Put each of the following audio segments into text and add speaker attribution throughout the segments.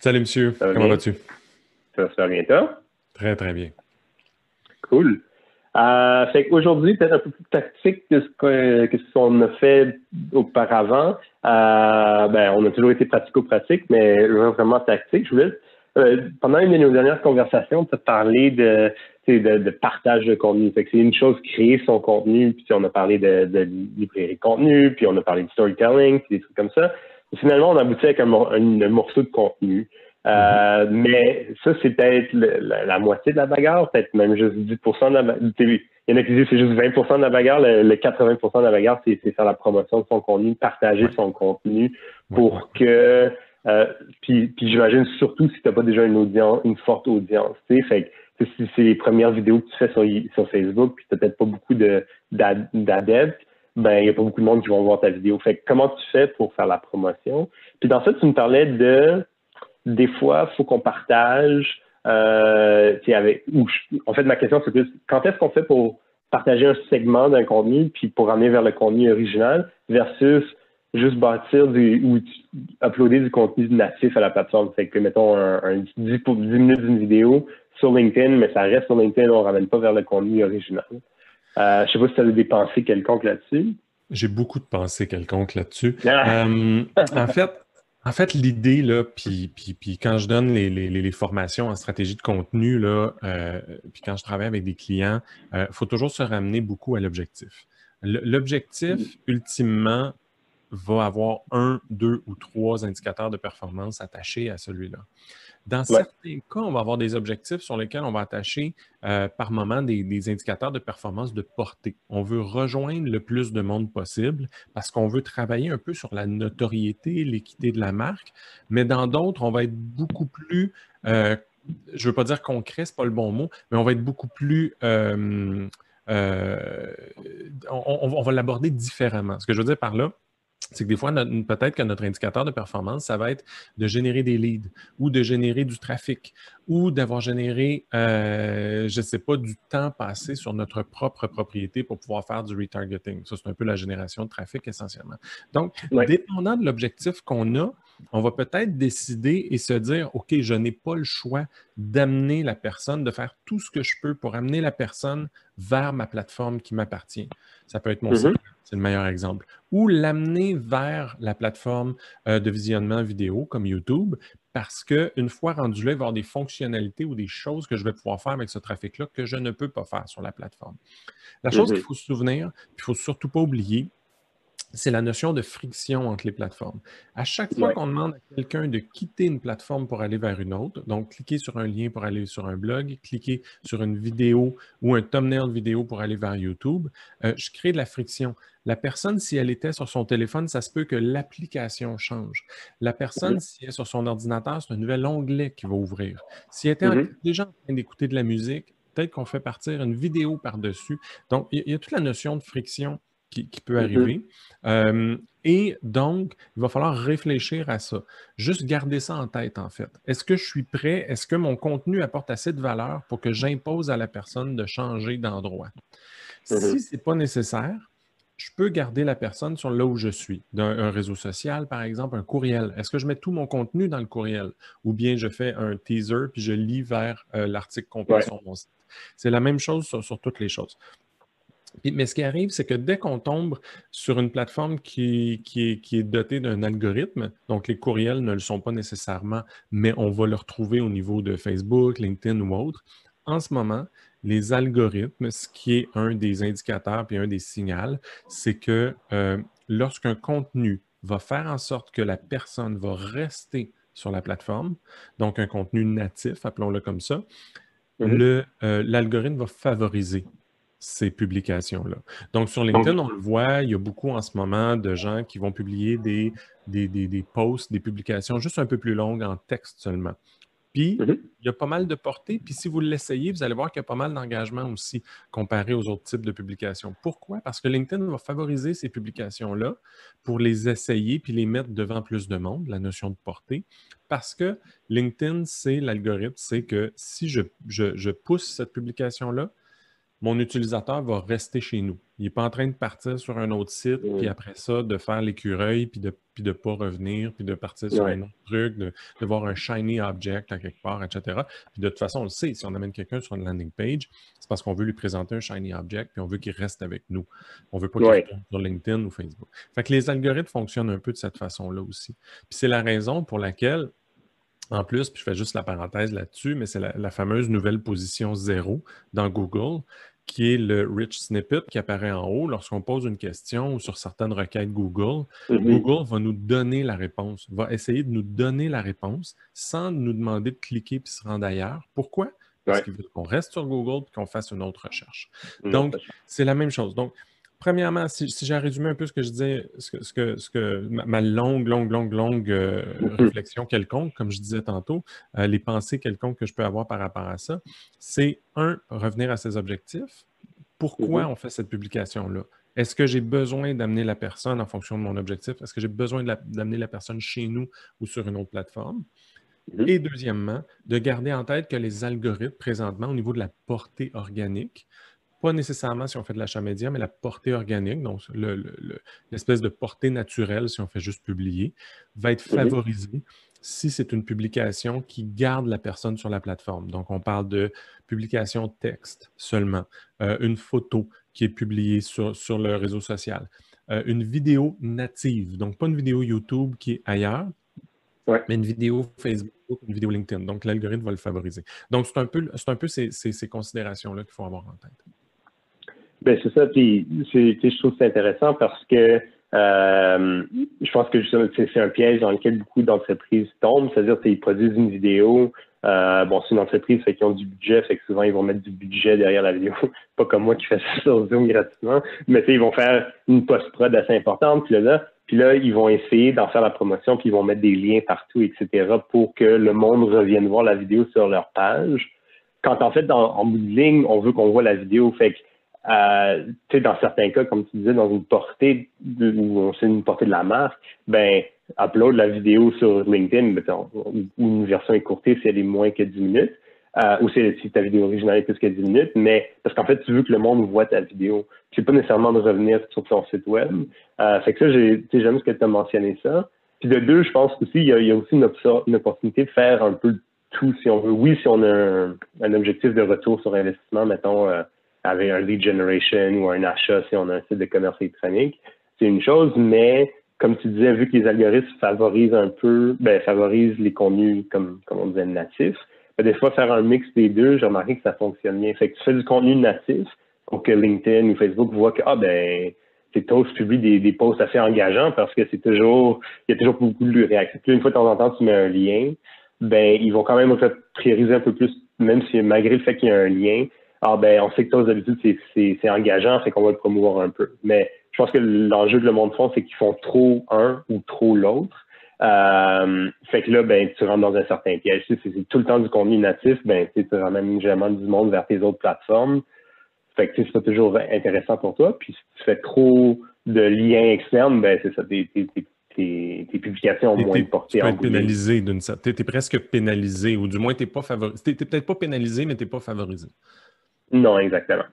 Speaker 1: Salut, monsieur. Comment vas-tu?
Speaker 2: Ça va bien, toi?
Speaker 1: Très, très bien.
Speaker 2: Cool. Euh, fait qu'aujourd'hui, peut-être un peu plus tactique que ce qu'on a fait auparavant. Euh, ben, on a toujours été pratico-pratique, mais vraiment tactique. Je voulais, euh, pendant une de nos dernières conversations, tu as parlé de, de, partage de contenu. Fait que c'est une chose créer son contenu, puis on a parlé de, de librairie de contenu, puis on a parlé de storytelling, puis des trucs comme ça. Finalement, on a abouti avec un, un morceau de contenu. Euh, mais ça, c'est peut-être la, moitié de la bagarre, peut-être même juste 10% de la bagarre. Il y en a qui disent que c'est juste 20% de la bagarre. Le, 80% de la bagarre, c'est faire la promotion de son contenu, partager son contenu pour que. Euh, puis, puis j'imagine surtout si tu n'as pas déjà une audience, une forte audience. Fait que, si c'est les premières vidéos que tu fais sur, sur Facebook, puis tu n'as peut-être pas beaucoup d'adeptes, ben il n'y a pas beaucoup de monde qui vont voir ta vidéo. Fait que, comment tu fais pour faire la promotion? Puis dans ça, tu me parlais de des fois, il faut qu'on partage. Euh, avec, en fait, ma question, c'est plus quand est-ce qu'on fait pour partager un segment d'un contenu puis pour amener vers le contenu original versus juste bâtir du, ou uploader du contenu natif à la plateforme? Fait que, mettons, un, 10, minutes d'une vidéo sur LinkedIn, mais ça reste sur LinkedIn, on ne ramène pas vers le contenu original. Euh, je ne sais pas si tu as des pensées quelconques là-dessus.
Speaker 1: J'ai beaucoup de pensées quelconques là-dessus. Ah! Euh, en fait, en fait, l'idée, là, puis, puis, quand je donne les, formations en stratégie de contenu, là, euh, puis quand je travaille avec des clients, il faut toujours se ramener beaucoup à l'objectif. L'objectif, ultimement, va avoir un, deux ou trois indicateurs de performance attachés à celui-là. Dans certains cas, on va avoir des objectifs sur lesquels on va attacher euh, par moment des, indicateurs de performance de portée. On veut rejoindre le plus de monde possible parce qu'on veut travailler un peu sur la notoriété, l'équité de la marque, mais dans d'autres, on va être beaucoup plus, euh, je ne veux pas dire concret, ce n'est pas le bon mot, mais on va être beaucoup plus... Euh, on va l'aborder différemment. Ce que je veux dire par là, c'est que des fois, peut-être que notre indicateur de performance, ça va être de générer des leads ou de générer du trafic ou d'avoir généré, euh, je ne sais pas, du temps passé sur notre propre propriété pour pouvoir faire du retargeting. Ça, c'est un peu la génération de trafic essentiellement. Donc, dépendant de l'objectif qu'on a, on va peut-être décider et se dire, OK, je n'ai pas le choix d'amener la personne, de faire tout ce que je peux pour amener la personne vers ma plateforme qui m'appartient. Ça peut être mon mm-hmm. site, c'est le meilleur exemple. Ou l'amener vers la plateforme euh, de visionnement vidéo comme YouTube, parce qu'une fois rendu là, il va y avoir des fonctionnalités ou des choses que je vais pouvoir faire avec ce trafic-là que je ne peux pas faire sur la plateforme. La chose qu'il mm-hmm. faut se souvenir, il ne faut surtout pas oublier, c'est la notion de friction entre les plateformes. À chaque fois qu'on demande à quelqu'un de quitter une plateforme pour aller vers une autre, donc cliquer sur un lien pour aller sur un blog, cliquer sur une vidéo ou un thumbnail de vidéo pour aller vers YouTube, euh, je crée de la friction. La personne, si elle était sur son téléphone, ça se peut que l'application change. La personne, si elle est sur son ordinateur, c'est un nouvel onglet qui va ouvrir. Si elle était mm-hmm. déjà en train d'écouter de la musique, peut-être qu'on fait partir une vidéo par-dessus. Donc, il y, a toute la notion de friction qui, peut mm-hmm. arriver. Euh, et donc, il va falloir réfléchir à ça. Juste garder ça en tête, en fait. Est-ce que je suis prêt? Est-ce que mon contenu apporte assez de valeur pour que j'impose à la personne de changer d'endroit? Mm-hmm. Si ce n'est pas nécessaire, je peux garder la personne sur là où je suis, d'un réseau social, par exemple, un courriel. Est-ce que je mets tout mon contenu dans le courriel? Ou bien je fais un teaser puis je lis vers euh, l'article complet sur mon site? C'est la même chose sur toutes les choses mais ce qui arrive, c'est que dès qu'on tombe sur une plateforme qui, est, dotée d'un algorithme, donc les courriels ne le sont pas nécessairement, mais on va le retrouver au niveau de Facebook, LinkedIn ou autre, en ce moment, les algorithmes, ce qui est un des indicateurs puis un des signaux, c'est que euh, lorsqu'un contenu va faire en sorte que la personne va rester sur la plateforme, donc un contenu natif, appelons-le comme ça, mm-hmm. euh, l'algorithme va favoriser ces publications-là. Donc, sur LinkedIn, on le voit, il y a beaucoup en ce moment de gens qui vont publier des, des, posts, des publications juste un peu plus longues en texte seulement. Puis, mm-hmm. il y a pas mal de portée. Puis, si vous l'essayez, vous allez voir qu'il y a pas mal d'engagement aussi comparé aux autres types de publications. Pourquoi? Parce que LinkedIn va favoriser ces publications-là pour les essayer puis les mettre devant plus de monde, la notion de portée. Parce que LinkedIn, c'est l'algorithme, c'est que si je pousse cette publication-là, mon utilisateur va rester chez nous. Il n'est pas en train de partir sur un autre site, puis après ça, de faire l'écureuil, puis de ne de pas revenir, puis de partir sur un autre truc, de, voir un shiny object à quelque part, etc. Puis de toute façon, on le sait, si on amène quelqu'un sur une landing page, c'est parce qu'on veut lui présenter un shiny object, puis on veut qu'il reste avec nous. On ne veut pas qu'il reste sur LinkedIn ou Facebook. Fait que les algorithmes fonctionnent un peu de cette façon-là aussi. Puis c'est la raison pour laquelle en plus, puis je fais juste la parenthèse là-dessus, mais c'est la, fameuse nouvelle position zéro dans Google, qui est le rich snippet qui apparaît en haut lorsqu'on pose une question ou sur certaines requêtes Google. Mm-hmm. Google va nous donner la réponse, va essayer de nous donner la réponse sans nous demander de cliquer puis se rendre ailleurs. Pourquoi? Parce qu'il veut qu'on reste sur Google et qu'on fasse une autre recherche. Donc, c'est la même chose. Donc, Premièrement, si, j'ai résumé un peu ce que je disais, ce que, ce que, ma, longue, longue, longue, longue euh, mm-hmm. réflexion quelconque, comme je disais tantôt, euh, les pensées quelconques que je peux avoir par rapport à ça, c'est un, revenir à ses objectifs. Pourquoi mm-hmm. on fait cette publication-là? Est-ce que j'ai besoin d'amener la personne en fonction de mon objectif? Est-ce que j'ai besoin d'amener la personne chez nous ou sur une autre plateforme? Mm-hmm. Et deuxièmement, de garder en tête que les algorithmes présentement au niveau de la portée organique pas nécessairement si on fait de l'achat média, mais la portée organique, donc l'espèce de portée naturelle si on fait juste publier, va être favorisée si c'est une publication qui garde la personne sur la plateforme. Donc, on parle de publication texte seulement, euh, une photo qui est publiée sur, sur le réseau social, euh, une vidéo native, donc pas une vidéo YouTube qui est ailleurs, mais une vidéo Facebook, une vidéo LinkedIn. Donc, l'algorithme va le favoriser. Donc, c'est un peu, un peu ces, ces considérations-là qu'il faut avoir en tête.
Speaker 2: Ben c'est ça. Puis je trouve c'est intéressant parce que euh, je pense que c'est un piège dans lequel beaucoup d'entreprises tombent. C'est-à-dire qu'ils produisent une vidéo. Euh, bon, c'est une entreprise fait qu'ils ont du budget, fait que souvent ils vont mettre du budget derrière la vidéo. Pas comme moi qui fais ça sur Zoom gratuitement, mais ils vont faire une post-prod assez importante. Puis là, puis là, ils vont essayer d'en faire la promotion, puis ils vont mettre des liens partout, etc., pour que le monde revienne voir la vidéo sur leur page. Quand en fait, en bout de ligne, on veut qu'on voit la vidéo. Fait que euh, dans certains cas, comme tu disais, dans une portée de, où c'est une portée de la marque, ben upload la vidéo sur LinkedIn, ou une version écourtée si elle est moins que 10 minutes, euh, ou si, ta vidéo originale est plus que 10 minutes, mais parce qu'en fait, tu veux que le monde voit ta vidéo. C'est pas nécessairement de revenir sur ton site web. Euh, fait que ça, j'ai, j'aime ce que tu as mentionné ça. Puis de deux, je pense aussi, il y a, aussi une, une, opportunité de faire un peu tout si on veut. Oui, si on a un, un objectif de retour sur investissement, mettons, euh, avec un lead generation ou un achat si on a un site de commerce électronique. C'est une chose, mais comme tu disais, vu que les algorithmes favorisent un peu, ben, favorisent les contenus, comme, comme on disait, natifs, ben, des fois, faire un mix des deux, j'ai remarqué que ça fonctionne bien. Fait que tu fais du contenu natif pour que LinkedIn ou Facebook voient que, ah, ben, tes toasts publient des, des posts assez engageants parce que c'est toujours, il y a toujours beaucoup de réactions. Puis une fois de temps en temps, tu mets un lien, ben, ils vont quand même prioriser un peu plus, même si malgré le fait qu'il y a un lien, ah ben on sait que toi d'habitude c'est engageant, c'est qu'on va le promouvoir un peu. Mais je pense que l'enjeu que le monde font, c'est qu'ils font trop un ou trop l'autre. Euh, fait que là, ben, tu rentres dans un certain piège. Si c'est tout le temps du contenu natif, ben, tu ramènes généralement du monde vers tes autres plateformes. Fait que c'est pas toujours intéressant pour toi. Puis si tu fais trop de liens externes, ben, c'est ça, tes, tes, tes, publications ont moins de portée.
Speaker 1: Tu peux être pénalisé d'une certaine. Tu es, presque pénalisé, ou du moins, tu n'es pas favorisé. Tu peut-être pas pénalisé, mais tu n'es pas favorisé.
Speaker 2: Non, exactement.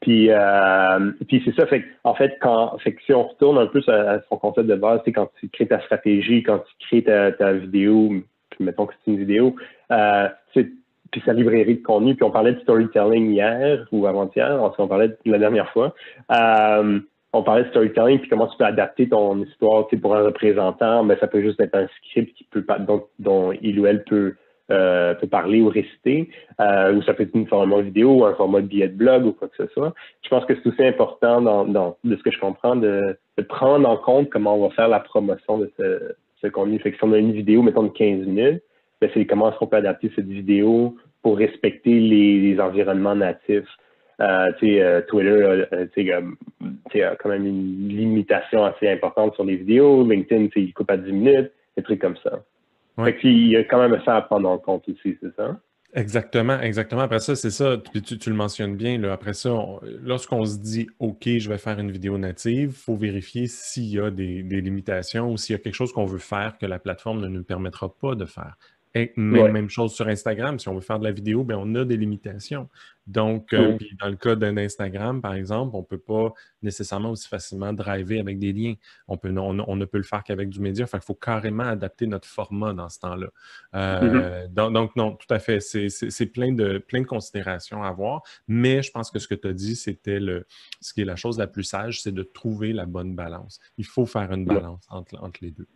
Speaker 2: Puis, euh, puis c'est ça, fait en fait, quand, fait que si on retourne un peu à, son concept de base, c'est quand tu crées ta stratégie, quand tu crées ta, vidéo, mettons que c'est une vidéo, euh, puis sa librairie de contenu, puis on parlait de storytelling hier ou avant-hier, on parlait de la dernière fois. Euh, on parlait de storytelling, puis comment tu peux adapter ton histoire pour un représentant, mais ça peut juste être un script qui peut dont, dont il ou elle peut euh, peut parler ou réciter, euh, ou ça peut être une format vidéo ou un format de billet de blog ou quoi que ce soit. Je pense que c'est aussi important, dans, de ce que je comprends, de, prendre en compte comment on va faire la promotion de ce, contenu. Si on a une vidéo, mettons, de 15 minutes, ben c'est comment est-ce qu'on peut adapter cette vidéo pour respecter les, environnements natifs. Twitter a quand même une limitation assez importante sur les vidéos. LinkedIn, il coupe à 10 minutes, des trucs comme ça. Il y a quand même ça à prendre en compte aussi, c'est ça?
Speaker 1: Exactement, exactement. Après ça, c'est ça, tu, le mentionnes bien. Là. Après ça, lorsqu'on se dit OK, je vais faire une vidéo native, il faut vérifier s'il y a des, limitations ou s'il y a quelque chose qu'on veut faire que la plateforme ne nous permettra pas de faire. Et même, chose sur Instagram. Si on veut faire de la vidéo, bien, on a des limitations. Donc, euh, dans le cas d'un Instagram, par exemple, on ne peut pas nécessairement aussi facilement driver avec des liens. On, peut, on, ne peut le faire qu'avec du média. Enfin, il faut carrément adapter notre format dans ce temps-là. Euh, mm-hmm. donc, non, tout à fait. C'est plein de, plein de considérations à avoir. Mais je pense que ce que tu as dit, c'était le ce qui est la chose la plus sage, c'est de trouver la bonne balance. Il faut faire une balance entre, entre les deux.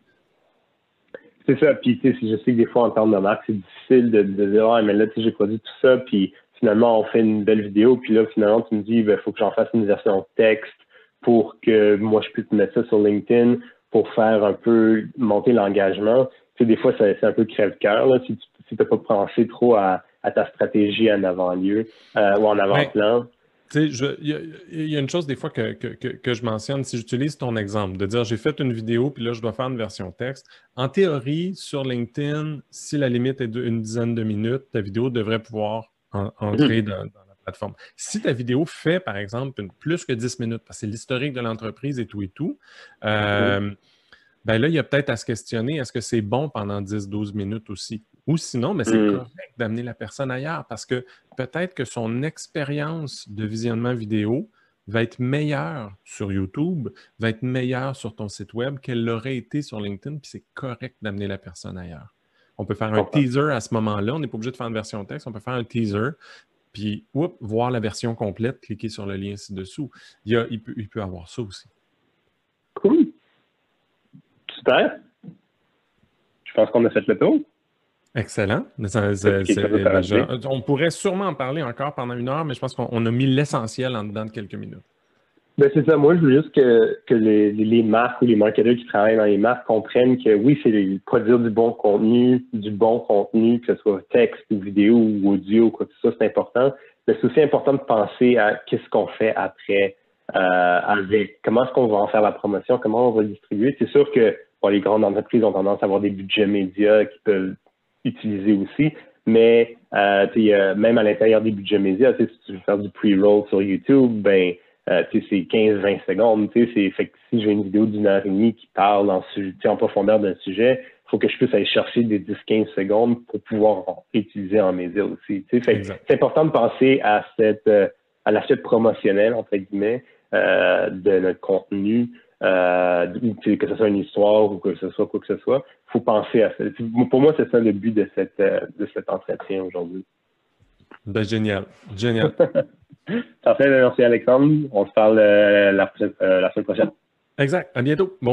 Speaker 2: C'est ça. Puis, tu sais, je sais que des fois, en termes de marque, c'est difficile de, dire, ah, mais là, tu sais, j'ai produit tout ça, puis finalement, on fait une belle vidéo, puis là, finalement, tu me dis, il ben, faut que j'en fasse une version texte pour que moi, je puisse mettre ça sur LinkedIn pour faire un peu monter l'engagement. Tu sais, des fois, c'est un peu crève-cœur, là, si tu n'as pas pensé trop à, ta stratégie en avant-lieu euh, ou en avant-plan.
Speaker 1: Tu sais, il y, a une chose des fois que, je mentionne, si j'utilise ton exemple, de dire j'ai fait une vidéo, puis là, je dois faire une version texte. En théorie, sur LinkedIn, si la limite est d'une dizaine de minutes, ta vidéo devrait pouvoir entrer dans, la plateforme. Si ta vidéo fait, par exemple, plus que 10 minutes, parce que c'est l'historique de l'entreprise et tout et tout, euh, ben là, il y a peut-être à se questionner, est-ce que c'est bon pendant 10-12 minutes aussi? Ou sinon, mais c'est mm. correct d'amener la personne ailleurs parce que peut-être que son expérience de visionnement vidéo va être meilleure sur YouTube, va être meilleure sur ton site web qu'elle l'aurait été sur LinkedIn, puis c'est correct d'amener la personne ailleurs. On peut faire un teaser à ce moment-là, on n'est pas obligé de faire une version texte, on peut faire un teaser, puis voir la version complète, cliquer sur le lien ci-dessous. Il, il, peut, il peut avoir ça aussi.
Speaker 2: Cool. Super. Je pense qu'on a fait le tour.
Speaker 1: Excellent. on pourrait sûrement en parler encore pendant une heure, mais je pense qu'on a mis l'essentiel en dedans de quelques minutes.
Speaker 2: Ben c'est ça. Moi, je veux juste que, les, marques ou les marketeurs qui travaillent dans les marques comprennent que oui, c'est produire du bon contenu, du bon contenu, que ce soit texte ou vidéo ou audio, quoi que ce soit, c'est important. Mais c'est aussi important de penser à qu'est-ce qu'on fait après euh, avec comment est-ce qu'on va en faire la promotion, comment on va le distribuer. C'est sûr que les grandes entreprises ont tendance à avoir des budgets médias qui peuvent utiliser aussi. Mais euh, même à l'intérieur des budgets médias, si tu veux faire du pre-roll sur YouTube, ben euh, c'est 15-20 secondes. Fait que si j'ai une vidéo d'une heure et demie qui parle en, en profondeur d'un sujet, il faut que je puisse aller chercher des 10-15 secondes pour pouvoir utiliser en médias aussi. C'est important de penser à cette euh, à l'aspect promotionnel, entre guillemets, euh, de notre contenu euh, que ce soit une histoire ou que ce soit quoi que ce soit, il faut penser à ça. Pour moi, c'est ça le but de, cette, euh, de cet entretien aujourd'hui.
Speaker 1: Ben, génial, génial.
Speaker 2: Parfait, merci Alexandre. On se parle euh, la, la semaine prochaine.
Speaker 1: Exact. À bientôt. Bon.